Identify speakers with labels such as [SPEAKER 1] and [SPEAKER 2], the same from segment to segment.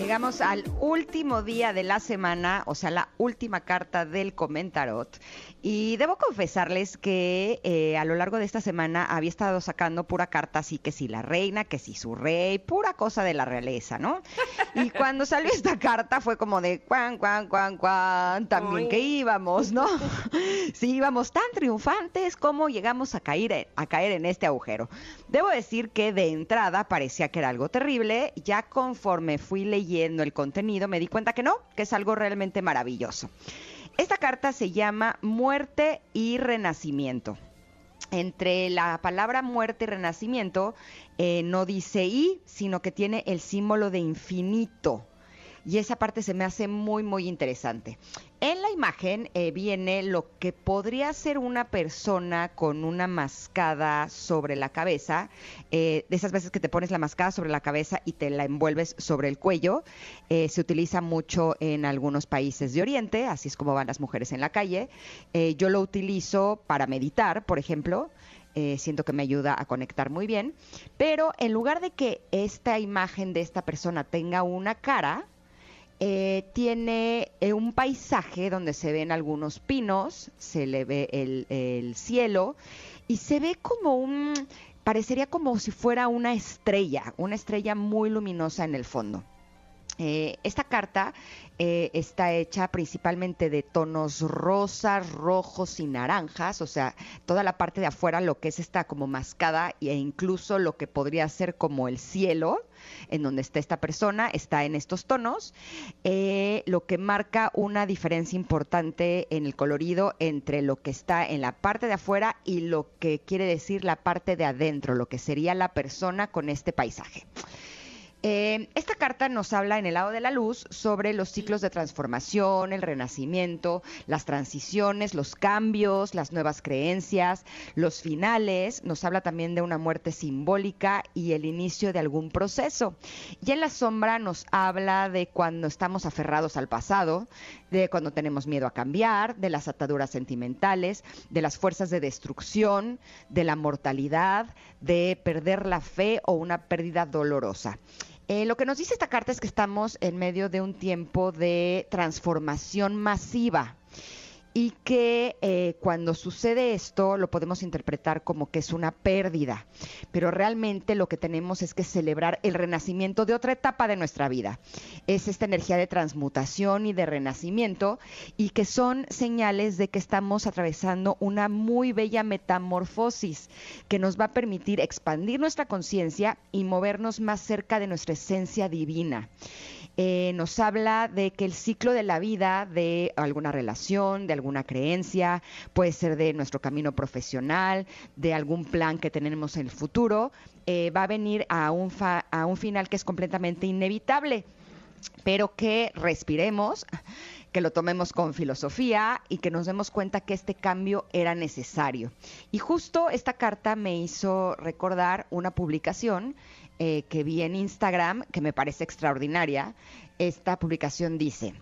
[SPEAKER 1] Llegamos al último día de la semana, o sea, la última carta del comentarot. Y debo confesarles que eh, a lo largo de esta semana había estado sacando pura carta, así que si la reina, que si su rey, pura cosa de la realeza, ¿no? Y cuando salió esta carta fue como de cuan, cuan, cuan, cuan, también que íbamos, ¿no? Sí, íbamos tan triunfantes como llegamos a caer, a caer en este agujero. Debo decir que de entrada parecía que era algo terrible, ya conforme fui leyendo el contenido me di cuenta que no, que es algo realmente maravilloso. Esta carta se llama Muerte y Renacimiento. Entre la palabra muerte y renacimiento eh, no dice y, sino que tiene el símbolo de infinito. Y esa parte se me hace muy, muy interesante. En la imagen eh, viene lo que podría ser una persona con una mascada sobre la cabeza, eh, de esas veces que te pones la mascada sobre la cabeza y te la envuelves sobre el cuello. Eh, se utiliza mucho en algunos países de Oriente, así es como van las mujeres en la calle. yo lo utilizo para meditar, por ejemplo. siento que me ayuda a conectar muy bien, pero en lugar de que esta imagen de esta persona tenga una cara, eh, tiene eh, un paisaje donde se ven algunos pinos, se le ve el, cielo y se ve como un, parecería como si fuera una estrella, una estrella muy luminosa en el fondo. Eh, esta carta está hecha principalmente de tonos rosas, rojos y naranjas, o sea, toda la parte de afuera, lo que es esta como mascada e incluso lo que podría ser como el cielo, en donde está esta persona, está en estos tonos, eh, lo que marca una diferencia importante en el colorido entre lo que está en la parte de afuera y lo que quiere decir la parte de adentro, lo que sería la persona con este paisaje. Eh, esta carta nos habla en el lado de la luz sobre los ciclos de transformación, el renacimiento, las transiciones, los cambios, las nuevas creencias, los finales. Nos habla también de una muerte simbólica y el inicio de algún proceso. Y en la sombra nos habla de cuando estamos aferrados al pasado, de cuando tenemos miedo a cambiar, de las ataduras sentimentales, de las fuerzas de destrucción, de la mortalidad, de perder la fe o una pérdida dolorosa. Eh, lo que nos dice esta carta es que estamos en medio de un tiempo de transformación masiva y que eh, cuando sucede esto lo podemos interpretar como que es una pérdida, pero realmente lo que tenemos es que celebrar el renacimiento de otra etapa de nuestra vida. Es esta energía de transmutación y de renacimiento y que son señales de que estamos atravesando una muy bella metamorfosis que nos va a permitir expandir nuestra conciencia y movernos más cerca de nuestra esencia divina. Eh, nos habla de que el ciclo de la vida, de alguna relación, de alguna creencia, puede ser de nuestro camino profesional, de algún plan que tenemos en el futuro, eh, va a venir a un, a un final que es completamente inevitable, pero que respiremos que lo tomemos con filosofía y que nos demos cuenta que este cambio era necesario. Y justo esta carta me hizo recordar una publicación eh, que vi en Instagram, que me parece extraordinaria. Esta publicación dice,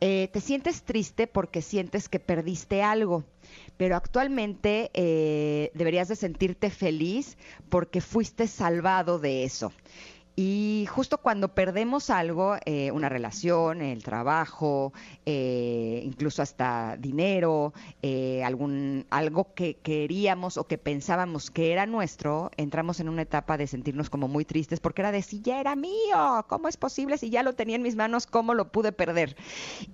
[SPEAKER 1] eh, te sientes triste porque sientes que perdiste algo, pero actualmente eh, deberías de sentirte feliz porque fuiste salvado de eso. Y justo cuando perdemos algo, eh, una relación, el trabajo, eh, incluso hasta dinero, eh, algún, algo que queríamos o que pensábamos que era nuestro, entramos en una etapa de sentirnos como muy tristes porque era de si ya era mío, ¿cómo es posible? Si ya lo tenía en mis manos, ¿cómo lo pude perder?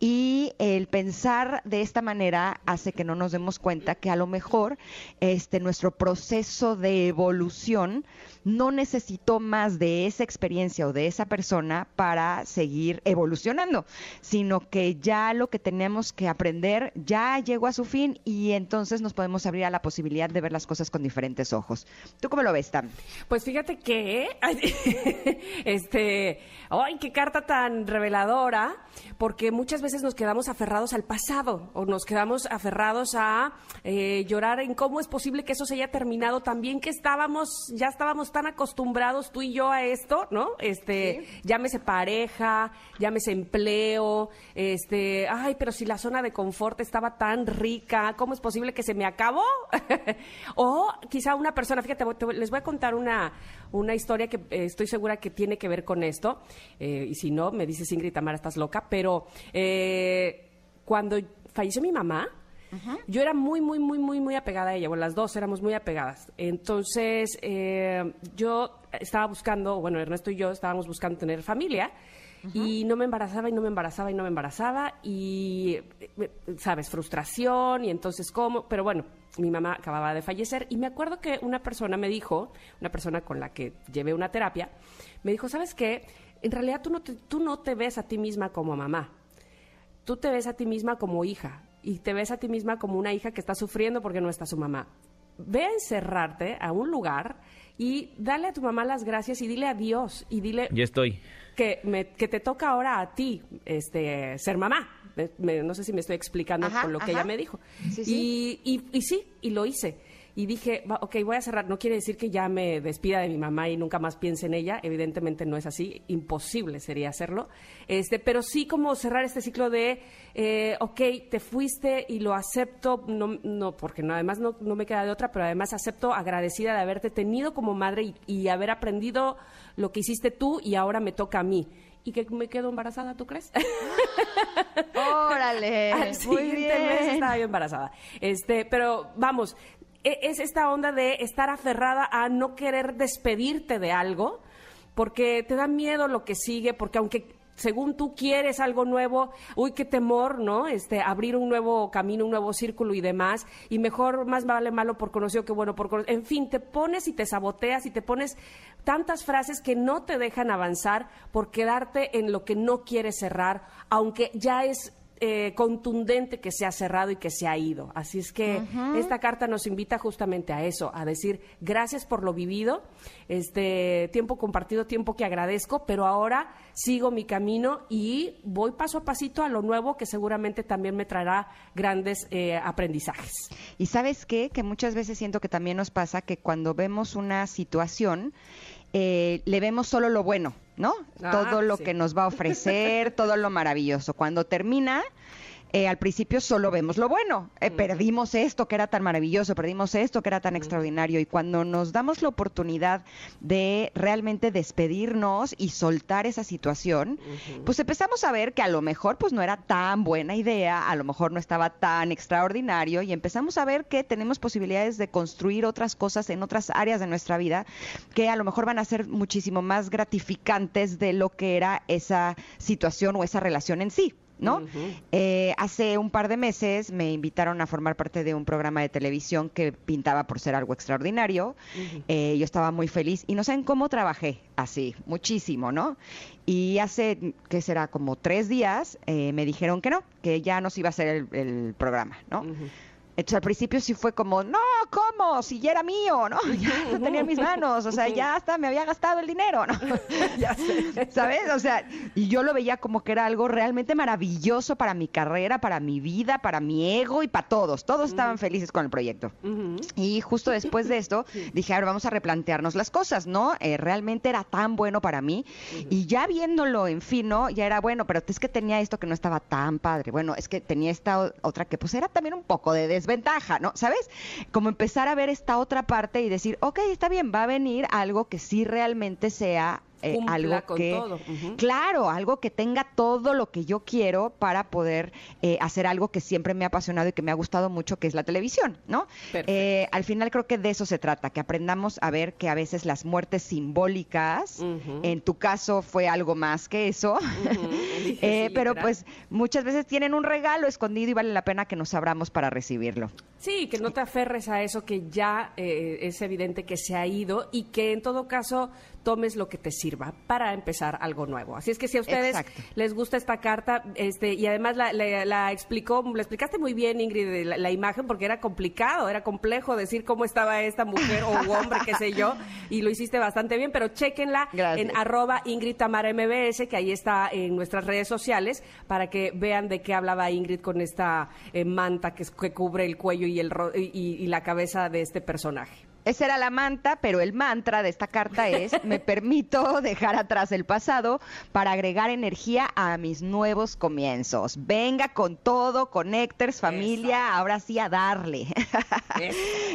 [SPEAKER 1] Y el pensar de esta manera hace que no nos demos cuenta que a lo mejor este, nuestro proceso de evolución no necesitó más de esa experiencia o de esa persona para seguir evolucionando, sino que ya lo que tenemos que aprender ya llegó a su fin y entonces nos podemos abrir a la posibilidad de ver las cosas con diferentes ojos. ¿Tú cómo lo ves, Tam?
[SPEAKER 2] Pues fíjate que, este, ¡ay, qué carta tan reveladora! Porque muchas veces nos quedamos aferrados al pasado o nos quedamos aferrados a eh, llorar en cómo es posible que eso se haya terminado también que estábamos, ya estábamos tan acostumbrados tú y yo a esto, ¿no? Este, llámese pareja, llámese empleo, este, ay, pero si la zona de confort estaba tan rica, ¿cómo es posible que se me acabó? o quizá una persona, fíjate, les voy a contar una, una historia que eh, estoy segura que tiene que ver con esto, eh, y si no, me dices Ingrid Tamara, estás loca, pero eh, cuando falleció mi mamá, yo era muy, muy, muy, muy, muy apegada a ella. Bueno, las dos éramos muy apegadas. Entonces, yo estaba buscando, bueno, Ernesto y yo estábamos buscando tener familia y no me embarazaba y no me embarazaba y no me embarazaba y, sabes, frustración y entonces cómo, pero bueno, mi mamá acababa de fallecer y me acuerdo que una persona me dijo, una persona con la que llevé una terapia, me dijo, ¿sabes qué? En realidad tú no te, tú no te ves a ti misma como mamá, tú te ves a ti misma como hija y te ves a ti misma como una hija que está sufriendo porque no está su mamá. Ve a encerrarte a un lugar y dale a tu mamá las gracias y dile adiós y dile...
[SPEAKER 3] Ya estoy
[SPEAKER 2] que, me, que te toca ahora a ti este, ser mamá. no sé si me estoy explicando con lo que ella me dijo. Y, y, y, sí, y lo hice y dije, ok, voy a cerrar. No quiere decir que ya me despida de mi mamá y nunca más piense en ella. Evidentemente no es así. Imposible sería hacerlo. Este, pero sí como cerrar este ciclo de, eh, ok, te fuiste y lo acepto, no, no porque no, además no, no, me queda de otra, pero además acepto agradecida de haberte tenido como madre y, y haber aprendido lo que hiciste tú y ahora me toca a mí y que me quedo embarazada, ¿tú crees?
[SPEAKER 1] Órale.
[SPEAKER 2] Al siguiente mes estaba yo embarazada. Este, pero vamos, es esta onda de estar aferrada a no querer despedirte de algo, porque te da miedo lo que sigue, porque aunque según tú quieres algo nuevo, uy, qué temor, ¿no? Este, abrir un nuevo camino, un nuevo círculo y demás, y mejor más vale malo por conocido que bueno por conocido. En fin, te pones y te saboteas y te pones tantas frases que no te dejan avanzar por quedarte en lo que no quieres cerrar, aunque ya es eh, contundente que se ha cerrado y que se ha ido. Así es que esta carta nos invita justamente a eso, a decir gracias por lo vivido, este tiempo compartido, tiempo que agradezco, pero ahora sigo mi camino y voy paso a pasito a lo nuevo que seguramente también me traerá grandes eh, aprendizajes.
[SPEAKER 1] Y sabes qué, que muchas veces siento que también nos pasa que cuando vemos una situación, eh, le vemos solo lo bueno, ¿no? Ah, todo lo que nos va a ofrecer, todo lo maravilloso. Cuando termina, eh, al principio solo vemos lo bueno. Eh, perdimos esto que era tan maravilloso, perdimos esto que era tan extraordinario. Y cuando nos damos la oportunidad de realmente despedirnos y soltar esa situación, pues empezamos a ver que a lo mejor pues no era tan buena idea, a lo mejor no estaba tan extraordinario y empezamos a ver que tenemos posibilidades de construir otras cosas en otras áreas de nuestra vida que a lo mejor van a ser muchísimo más gratificantes de lo que era esa situación o esa relación en sí. ¿No? Eh, hace un par de meses me invitaron a formar parte de un programa de televisión que pintaba por ser algo extraordinario. Eh, yo estaba muy feliz y no saben cómo trabajé así, muchísimo, ¿no? Y hace, ¿qué será? Como tres días eh, me dijeron que no, que ya no se iba a hacer el, programa, ¿no? Entonces al principio sí fue como, no, ¿cómo? Si ya era mío, ¿no? Ya lo tenía en mis manos, o sea, ya hasta me había gastado el dinero, ¿no? ¿Sabes? O sea, y yo lo veía como que era algo realmente maravilloso para mi carrera, para mi vida, para mi ego y para todos. Todos estaban felices con el proyecto. Y justo después de esto dije, ahora vamos a replantearnos las cosas, ¿no? Eh, realmente era tan bueno para mí. Y ya viéndolo en fin, ¿no? Ya era bueno, pero es que tenía esto que no estaba tan padre. Bueno, es que tenía esta otra que pues era también un poco de desventaja, ¿no? ¿Sabes? Como empezar a ver esta otra parte y decir, ok, está bien, va a venir algo que sí realmente sea eh, algo que claro algo que tenga todo lo que yo quiero para poder eh, hacer algo que siempre me ha apasionado y que me ha gustado mucho que es la televisión no eh, al final creo que de eso se trata que aprendamos a ver que a veces las muertes simbólicas en tu caso fue algo más que eso. Pero pues muchas veces tienen un regalo escondido y vale la pena que nos abramos para recibirlo.
[SPEAKER 2] Sí que no te aferres a eso que ya es evidente que se ha ido y que en todo caso tomes lo que te sirve sirva para empezar algo nuevo. Así es que si a ustedes
[SPEAKER 1] Exacto.
[SPEAKER 2] les gusta esta carta, este, y además la, la- la explicó, la explicaste muy bien, Ingrid, la, la imagen, porque era complicado, era complejo decir cómo estaba esta mujer o hombre, qué sé yo, y lo hiciste bastante bien, pero chéquenla
[SPEAKER 1] Gracias.
[SPEAKER 2] en arroba Ingrid Tamara MBS, que ahí está en nuestras redes sociales, para que vean de qué hablaba Ingrid con esta eh, manta que, que cubre el cuello y, el, ro- y, y la cabeza de este personaje.
[SPEAKER 1] Esa era la manta, pero el mantra de esta carta es, me permito dejar atrás el pasado para agregar energía a mis nuevos comienzos. Venga con todo, Connectors, familia, ahora sí a darle.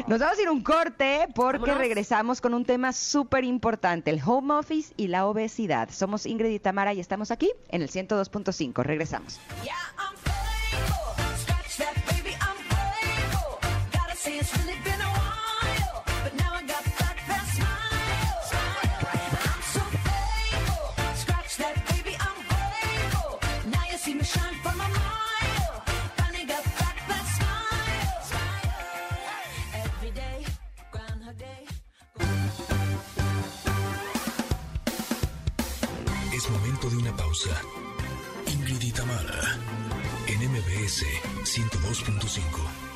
[SPEAKER 1] Nos vamos a ir un corte porque
[SPEAKER 2] Vámonos.
[SPEAKER 1] regresamos con un tema súper importante, el home office y la obesidad. Somos Ingrid y Tamara y estamos aquí en el 102.5. Regresamos.
[SPEAKER 3] Yeah,
[SPEAKER 4] MBS 102.5.